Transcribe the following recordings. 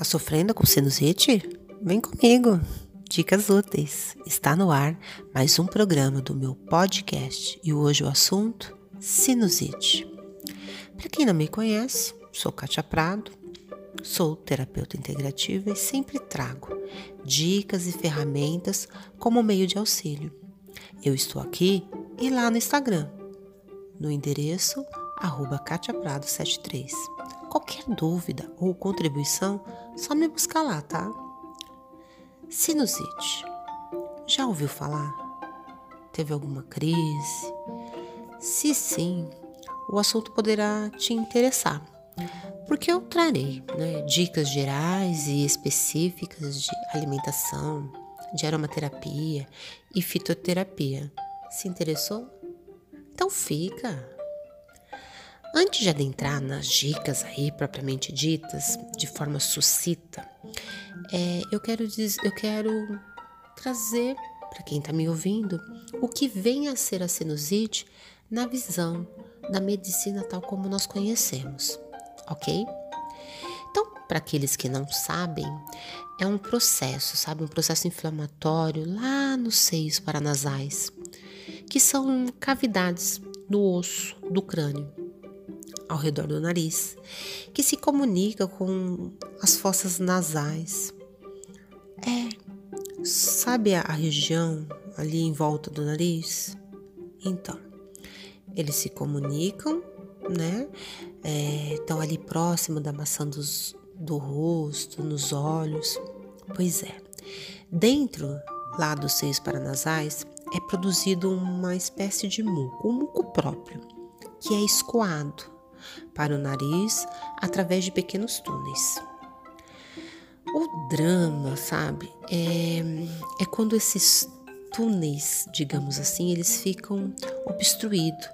Tá sofrendo com sinusite? Vem comigo. Dicas úteis. Está no ar mais um programa do meu podcast e hoje o assunto sinusite. Para quem não me conhece, sou Kátia Prado, sou terapeuta integrativa e sempre trago dicas e ferramentas como meio de auxílio. Eu estou aqui e lá no Instagram, no endereço arroba katiaprado73. Qualquer dúvida ou contribuição, só me buscar lá, tá? Sinusite. Já ouviu falar? Teve alguma crise? Se sim, o assunto poderá te interessar, porque eu trarei né, dicas gerais e específicas de alimentação, de aromaterapia e fitoterapia. Se interessou? Então fica! Antes de adentrar nas dicas aí propriamente ditas, de forma sucinta, é, eu quero eu quero trazer para quem está me ouvindo o que vem a ser a sinusite na visão da medicina tal como nós conhecemos, ok? Então, para aqueles que não sabem, é um processo, sabe, um processo inflamatório lá nos seios paranasais, que são cavidades no osso do crânio ao redor do nariz, que se comunica com as fossas nasais. É, sabe a, região ali em volta do nariz? Então, eles se comunicam, né? É, estão ali próximo da maçã dos, do rosto, nos olhos. Pois é, dentro lá dos seios paranasais é produzido uma espécie de muco, um muco próprio, que é escoado para o nariz através de pequenos túneis. O drama, sabe, é, é quando esses túneis, digamos assim, eles ficam obstruídos,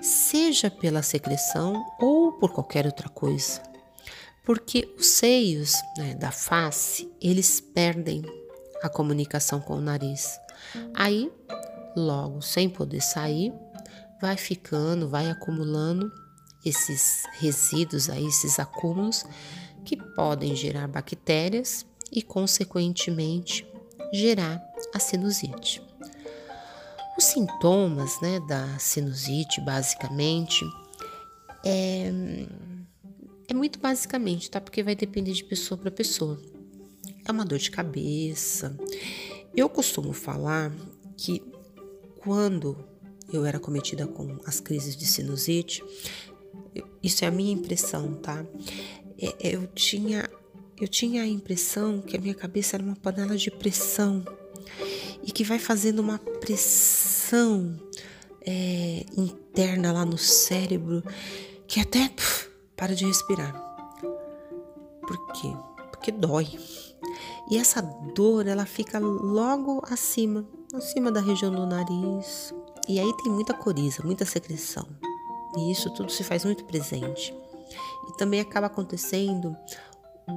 seja pela secreção ou por qualquer outra coisa. Porque os seios né, da face, eles perdem a comunicação com o nariz. Aí, logo, sem poder sair, vai ficando, vai acumulando esses resíduos, aí, esses acúmulos que podem gerar bactérias e, consequentemente, gerar a sinusite. Os sintomas né, da sinusite, basicamente, é, é muito basicamente, tá? Porque vai depender de pessoa para pessoa. É uma dor de cabeça. Eu costumo falar que quando eu era cometida com as crises de sinusite, isso é a minha impressão, tá? É, é, eu tinha eu tinha a impressão que a minha cabeça era uma panela de pressão e que vai fazendo uma pressão é, interna lá no cérebro que até puf, para de respirar. Por quê? Porque dói. E essa dor ela fica logo acima, acima da região do nariz. E aí tem muita coriza, muita secreção. E isso tudo se faz muito presente. E também acaba acontecendo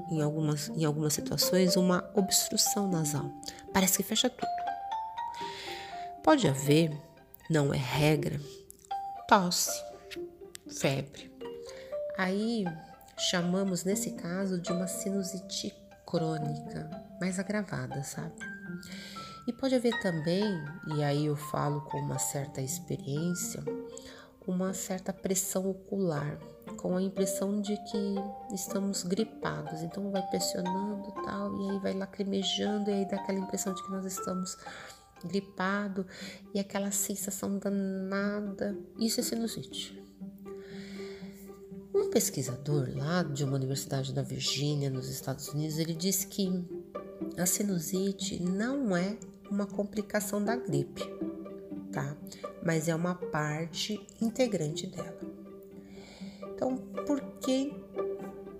em algumas, em algumas situações uma obstrução nasal. Parece que fecha tudo. Pode haver, não é regra, tosse, febre. Aí chamamos nesse caso de uma sinusite crônica, mais agravada, sabe? E pode haver também, e aí eu falo com uma certa experiência, uma certa pressão ocular, com a impressão de que estamos gripados. Então vai pressionando tal, e aí vai lacrimejando, e aí dá aquela impressão de que nós estamos gripado e aquela sensação danada. Isso é sinusite. Um pesquisador lá de uma universidade da Virgínia, nos Estados Unidos, ele disse que a sinusite não é uma complicação da gripe tá? Mas é uma parte integrante dela. Então, por que?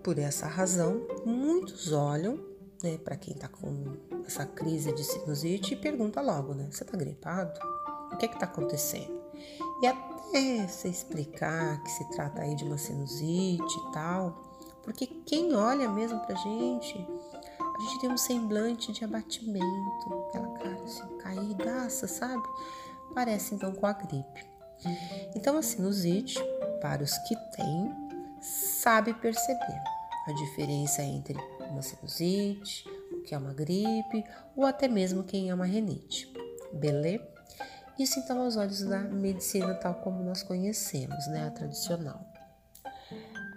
Por essa razão, muitos olham, né, para quem tá com essa crise de sinusite e pergunta logo, né? Você tá gripado? O que é que tá acontecendo? E até se explicar que se trata aí de uma sinusite e tal, porque quem olha mesmo pra gente, a gente tem um semblante de abatimento, aquela cara assim, caídaça, sabe? Parece então com a gripe. Então, a sinusite, para os que têm, sabe perceber a diferença entre uma sinusite, o que é uma gripe ou até mesmo quem é uma renite. Beleza? Isso então aos olhos da medicina tal como nós conhecemos, né, a tradicional.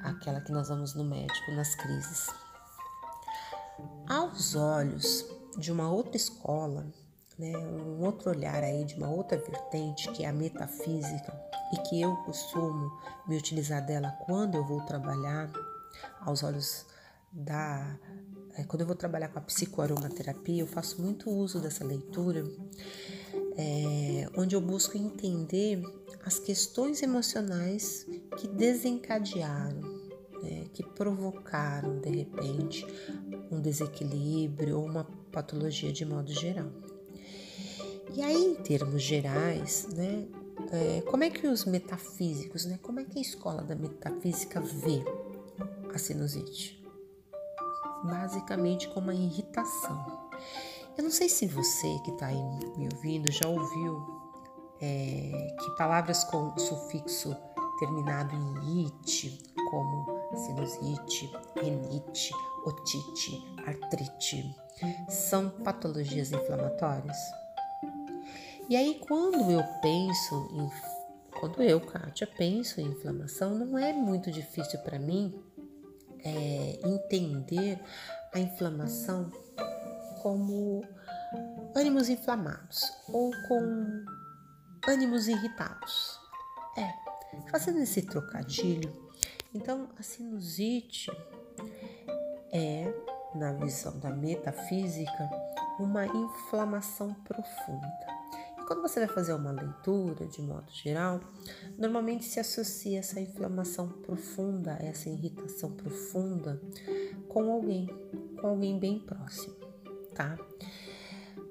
Aquela que nós vamos no médico nas crises. Aos olhos de uma outra escola, né, um outro olhar aí de uma outra vertente que é a metafísica e que eu costumo me utilizar dela quando eu vou trabalhar aos olhos da é, quando eu vou trabalhar com a psicoaromaterapia, eu faço muito uso dessa leitura, é, onde eu busco entender as questões emocionais que desencadearam, né, que provocaram de repente um desequilíbrio ou uma patologia de modo geral. E aí, em termos gerais, né, é, como é que os metafísicos, né, como é que a escola da metafísica vê a sinusite? Basicamente como uma irritação. Eu não sei se você que está aí me ouvindo já ouviu é, que palavras com sufixo terminado em ite, como sinusite, renite, otite, artrite, são patologias inflamatórias? E aí, quando eu penso em. Quando eu, Kátia, penso em inflamação, não é muito difícil para mim é, entender a inflamação como ânimos inflamados ou com ânimos irritados. É, fazendo esse trocadilho, então a sinusite é, na visão da metafísica, uma inflamação profunda quando você vai fazer uma leitura, de modo geral, normalmente se associa essa inflamação profunda, essa irritação profunda com alguém, com alguém bem próximo, tá?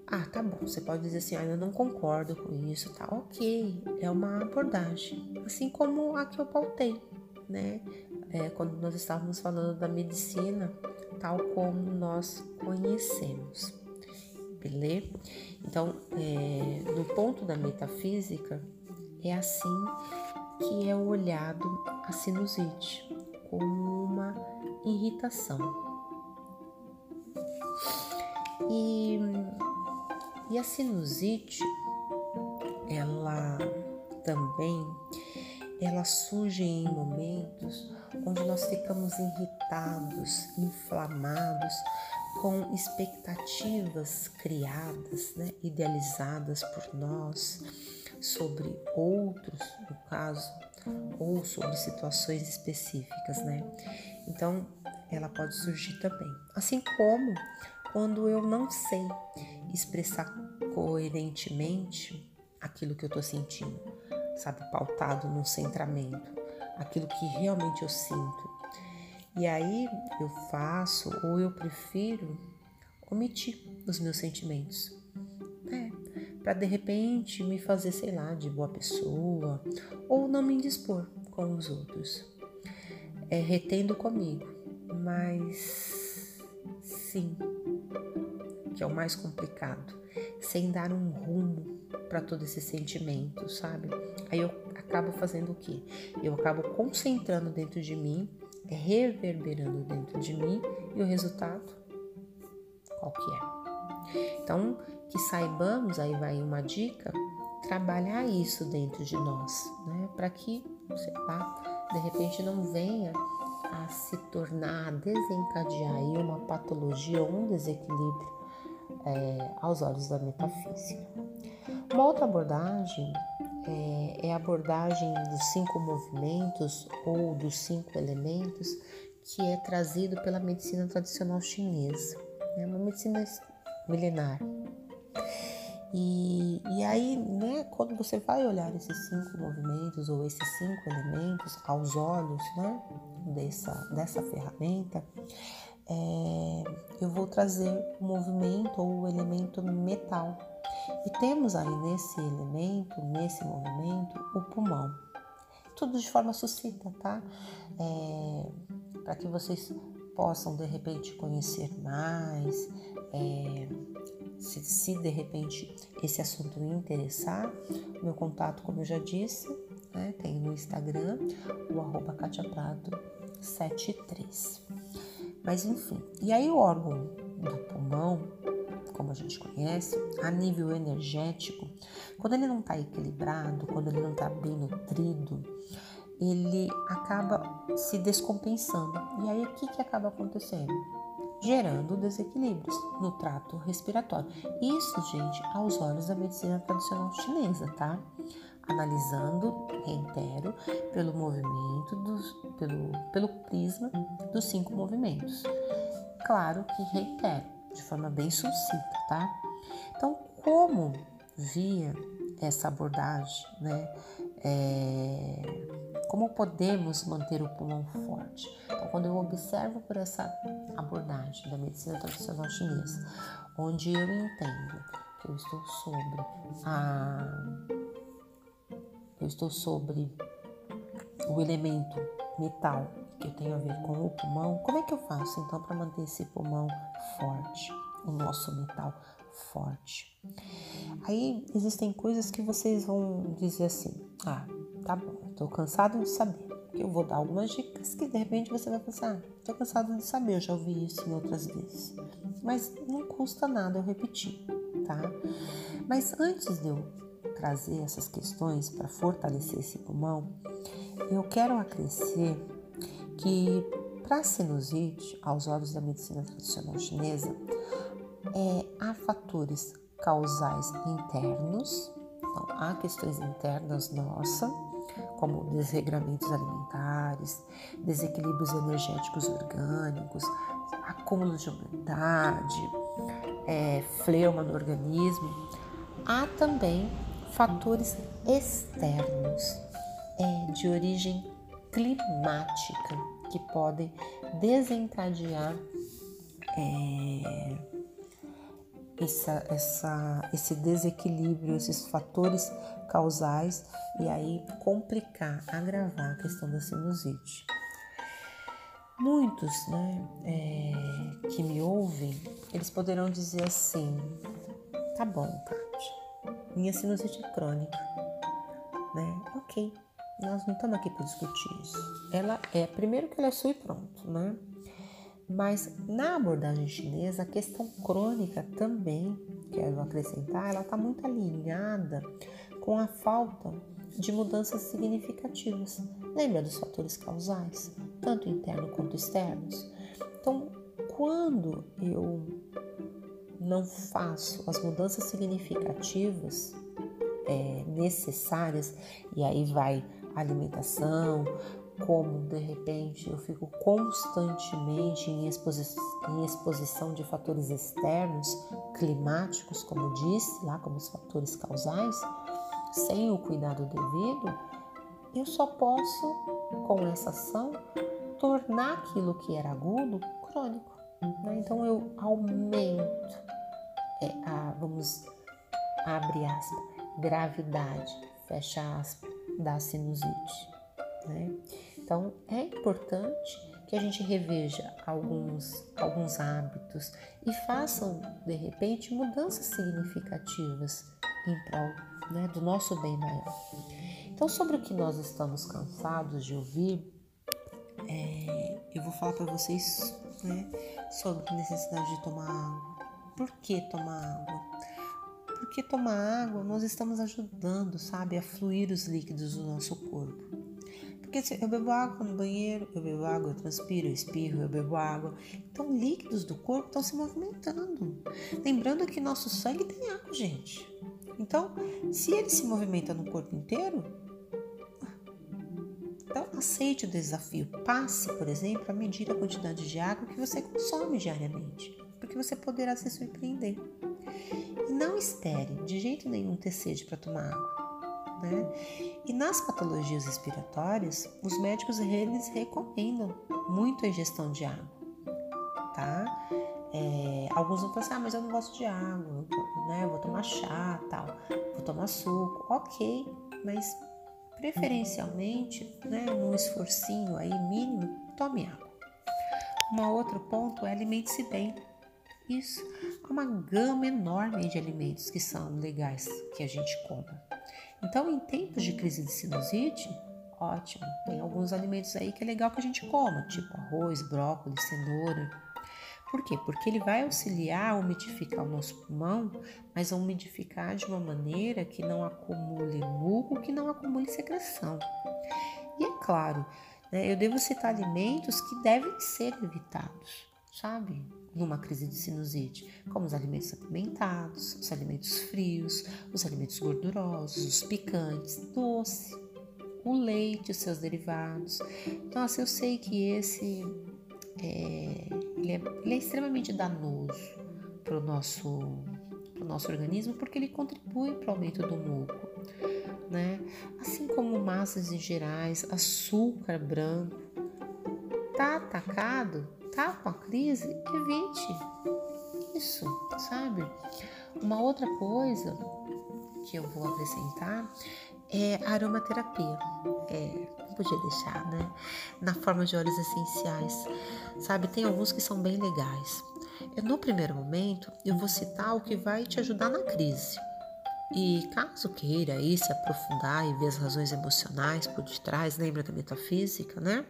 Ah, tá bom. Você pode dizer assim, ah, eu não concordo com isso, tá? Ok, é uma abordagem, assim como a que eu pautei, né? É, quando nós estávamos falando da medicina, tal como nós conhecemos beleza? Então, é, no ponto da metafísica, é assim que é olhado a sinusite, como uma irritação. E, e a sinusite, ela também, ela surge em momentos onde nós ficamos irritados, inflamados, com expectativas criadas, né, idealizadas por nós sobre outros, no caso, ou sobre situações específicas, né? Então, ela pode surgir também. Assim como quando eu não sei expressar coerentemente aquilo que eu tô sentindo, sabe, pautado num centramento, aquilo que realmente eu sinto, e aí eu faço ou eu prefiro omitir os meus sentimentos. É, para de repente me fazer, sei lá, de boa pessoa ou não me indispor com os outros. É retendo comigo, mas sim, que é o mais complicado, sem dar um rumo para todo esse sentimento, sabe? Aí eu acabo fazendo o quê? Eu acabo concentrando dentro de mim reverberando dentro de mim e o resultado qual que é? Então, que saibamos, aí vai uma dica, trabalhar isso dentro de nós, né? Para que, sei lá, de repente não venha a se tornar, a desencadear aí uma patologia ou um desequilíbrio é, aos olhos da metafísica. Uma outra abordagem é, é, a abordagem dos cinco movimentos ou dos cinco elementos que é trazido pela medicina tradicional chinesa. É uma medicina milenar. E, e aí, né, quando você vai olhar esses cinco movimentos ou esses cinco elementos aos olhos né, dessa, dessa ferramenta, é, eu vou trazer o movimento ou o elemento metal e temos aí nesse elemento, nesse movimento, o pulmão. Tudo de forma sucinta, tá? É, Para que vocês possam de repente conhecer mais, é, se, se, de repente esse assunto interessar, meu contato, como eu já disse, né, tem no Instagram, o arroba 73 Mas enfim, e aí o órgão do pulmão, como a gente conhece, a nível energético, quando ele não está equilibrado, quando ele não está bem nutrido, ele acaba se descompensando. E aí o que, que acaba acontecendo? Gerando desequilíbrios no trato respiratório. Isso, gente, aos olhos da medicina tradicional chinesa, tá? Analisando, reitero, pelo movimento, dos, pelo, pelo prisma dos cinco movimentos. Claro que reitero, de forma bem sucinta, tá? Então, como via essa abordagem, né? É, como podemos manter o pulmão forte? Então, quando eu observo por essa abordagem da medicina tradicional chinesa, onde eu entendo que eu estou sobre a eu estou sobre o elemento metal que tem a ver com o pulmão, como é que eu faço então para manter esse pulmão forte, o nosso metal forte? Aí existem coisas que vocês vão dizer assim: ah, tá bom, estou cansado de saber. Eu vou dar algumas dicas que de repente você vai pensar: ah, estou cansado de saber, eu já ouvi isso em outras vezes. Mas não custa nada eu repetir, tá? Mas antes de eu trazer essas questões para fortalecer esse pulmão, eu quero acrescer que para sinusite, aos olhos da medicina tradicional chinesa, é, há fatores causais internos, então há questões internas nossas, como desregramentos alimentares, desequilíbrios energéticos orgânicos, acúmulo de umidade, é, fleuma no organismo. Há também fatores externos é, de origem climática que podem desencadear é, essa, essa, esse desequilíbrio, esses fatores causais e aí complicar, agravar a questão da sinusite. Muitos né, é, que me ouvem, eles poderão dizer assim: tá bom, Kátia, minha sinusite é crônica, né? Ok, nós não estamos aqui para discutir isso. Ela é, primeiro que ela é sua e pronto, né? Mas na abordagem chinesa, a questão crônica também, quero acrescentar, ela está muito alinhada com a falta de mudanças significativas. Lembra dos fatores causais, tanto internos quanto externos? Então, quando eu não faço as mudanças significativas é, necessárias, e aí vai alimentação, como de repente eu fico constantemente em, exposi em exposição de fatores externos, climáticos, como disse lá, como os fatores causais, sem o cuidado devido, eu só posso, com essa ação, tornar aquilo que era agudo crônico. Né? Então eu aumento, é, a, vamos, abre aspas, gravidade, fecha aspas, da sinusite. Né? Então, é importante que a gente reveja alguns, alguns hábitos e façam, de repente, mudanças significativas em prol né, do nosso bem maior. Então, sobre o que nós estamos cansados de ouvir, é, eu vou falar para vocês né, sobre a necessidade de tomar água. Por que tomar água? Porque tomar água nós estamos ajudando, sabe, a fluir os líquidos do nosso corpo. Porque eu bebo água no banheiro, eu bebo água, eu transpiro, eu espirro, eu bebo água. Então, líquidos do corpo estão se movimentando. Lembrando que nosso sangue tem água, gente. Então, se ele se movimenta no corpo inteiro, então aceite o desafio. Passe, por exemplo, a medir a quantidade de água que você consome diariamente, porque você poderá se surpreender. E não espere de jeito nenhum ter sede para tomar água. Né? E nas patologias respiratórias, os médicos eles recomendam muito a ingestão de água, tá? É, alguns vão pensar, ah, mas eu não gosto de água, né? Vou tomar chá, tal, vou tomar suco, ok, mas preferencialmente, né, num esforcinho aí mínimo, tome água. Um outro ponto é alimente-se bem. Isso, há uma gama enorme de alimentos que são legais que a gente compra. Então, em tempos de crise de sinusite, ótimo. Tem alguns alimentos aí que é legal que a gente coma, tipo arroz, brócolis, cenoura. Por quê? Porque ele vai auxiliar a umidificar o nosso pulmão, mas a umidificar de uma maneira que não acumule muco, que não acumule secreção. E é claro, né, eu devo citar alimentos que devem ser evitados, sabe? Numa crise de sinusite, como os alimentos apimentados, os alimentos frios, os alimentos gordurosos, os picantes, doce, o leite, os seus derivados. Nossa, eu sei que esse é, ele, é, ele é extremamente danoso para o nosso, pro nosso organismo porque ele contribui para o aumento do muco. Né? Assim como massas em gerais, açúcar branco, tá atacado, tá com a crise, evite isso, sabe? Uma outra coisa que eu vou acrescentar é aromaterapia. É, não podia deixar, né? Na forma de óleos essenciais. Sabe, tem alguns que são bem legais. No primeiro momento, eu vou citar o que vai te ajudar na crise. E caso queira aí se aprofundar e ver as razões emocionais por detrás, lembra da metafísica, né?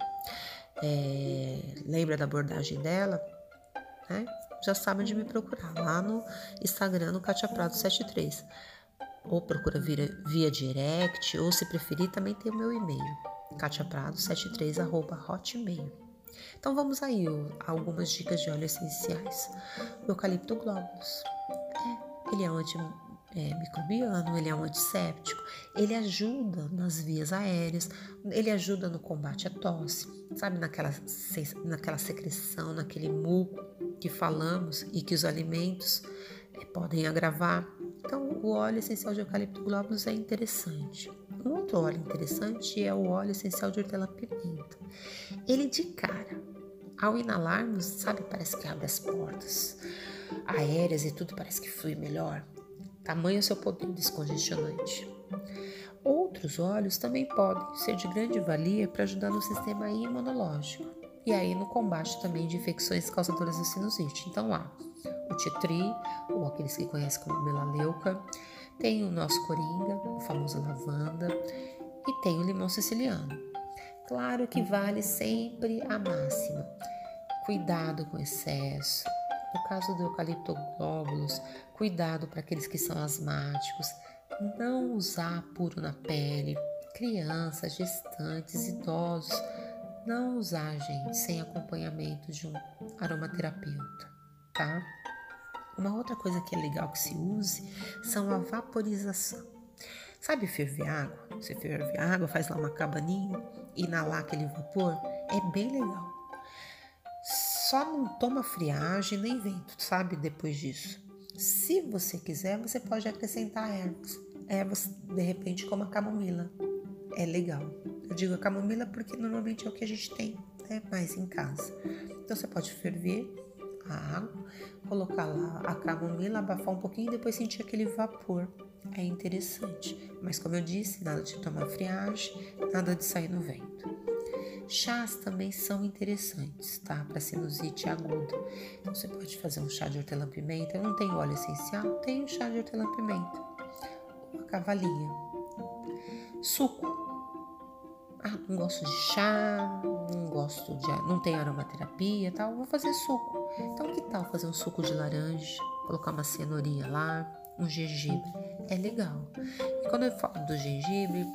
É, lembra da abordagem dela, né? Já sabe onde me procurar, lá no Instagram, no Katia Prado 73 ou procura via, via direct, ou se preferir, também tem o meu e-mail, katiaprado73.hotmail. Então vamos aí, algumas dicas de óleo essenciais. O eucalipto globulus. É, ele é antimicrobiano, é, ele é um antisséptico, ele ajuda nas vias aéreas, ele ajuda no combate à tosse, sabe, naquela, naquela secreção, naquele muco que falamos e que os alimentos é, podem agravar. Então, o óleo essencial de eucalipto globulus é interessante. Um outro óleo interessante é o óleo essencial de hortelã-pimenta. Ele de cara, ao inalarmos, sabe, parece que abre as portas aéreas e tudo parece que flui melhor. Tamanho seu poder descongestionante. Outros óleos também podem ser de grande valia para ajudar no sistema imunológico e aí no combate também de infecções causadoras de sinusite. Então lá, o titri, ou aqueles que conhecem como melaleuca, tem o nosso coringa, o famoso lavanda, e tem o limão siciliano. Claro que vale sempre a máxima. Cuidado com excesso. No caso do eucalipto glóbulos, cuidado para aqueles que são asmáticos. Não usar puro na pele. Crianças, gestantes, idosos. Não usar, gente, sem acompanhamento de um aromaterapeuta, tá? Uma outra coisa que é legal que se use são a vaporização. Sabe ferver água? Você ferve água, faz lá uma cabaninha, inalar aquele vapor, é bem legal. Só não toma friagem nem vento, sabe? Depois disso. Se você quiser, você pode acrescentar ervas. Ervas, de repente, como a camomila. É legal. Eu digo a camomila porque normalmente é o que a gente tem né, mais em casa. Então você pode ferver a água, colocar lá a camomila, abafar um pouquinho e depois sentir aquele vapor. É interessante, mas como eu disse, nada de tomar friagem, nada de sair no vento. Chás também são interessantes, tá? Para sinusite aguda. Então você pode fazer um chá de hortelã-pimenta. Eu não tenho óleo essencial, tenho chá de hortelã-pimenta. Uma cavalinha. Suco ah, não gosto de chá, não gosto de. não tenho aromaterapia tal, vou fazer suco. Então, que tal fazer um suco de laranja, colocar uma cenourinha lá, um gengibre? É legal. E quando eu falo do gengibre,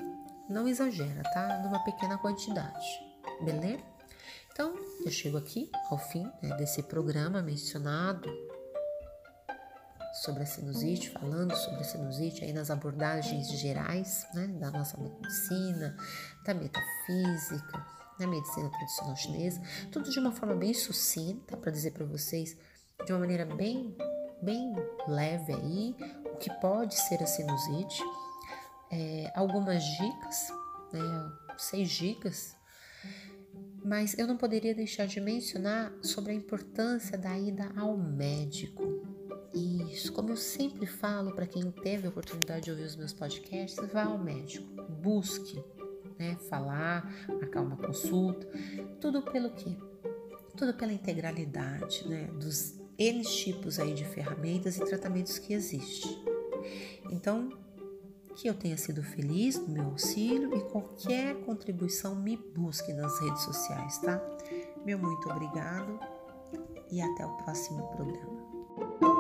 não exagera, tá? Numa pequena quantidade, beleza? Então, eu chego aqui ao fim né, desse programa mencionado sobre a sinusite, falando sobre a sinusite aí nas abordagens gerais né, da nossa medicina, da metafísica, da medicina tradicional chinesa, tudo de uma forma bem sucinta para dizer para vocês de uma maneira bem, bem leve aí o que pode ser a sinusite, é, algumas dicas, né, seis dicas mas eu não poderia deixar de mencionar sobre a importância da ida ao médico. Isso, como eu sempre falo para quem teve a oportunidade de ouvir os meus podcasts, vá ao médico, busque, né, falar, marcar uma consulta, tudo pelo quê? Tudo pela integralidade, né, dos N tipos aí de ferramentas e tratamentos que existem. Então, que eu tenha sido feliz no meu auxílio e qualquer contribuição me busque nas redes sociais, tá? Meu muito obrigado e até o próximo programa.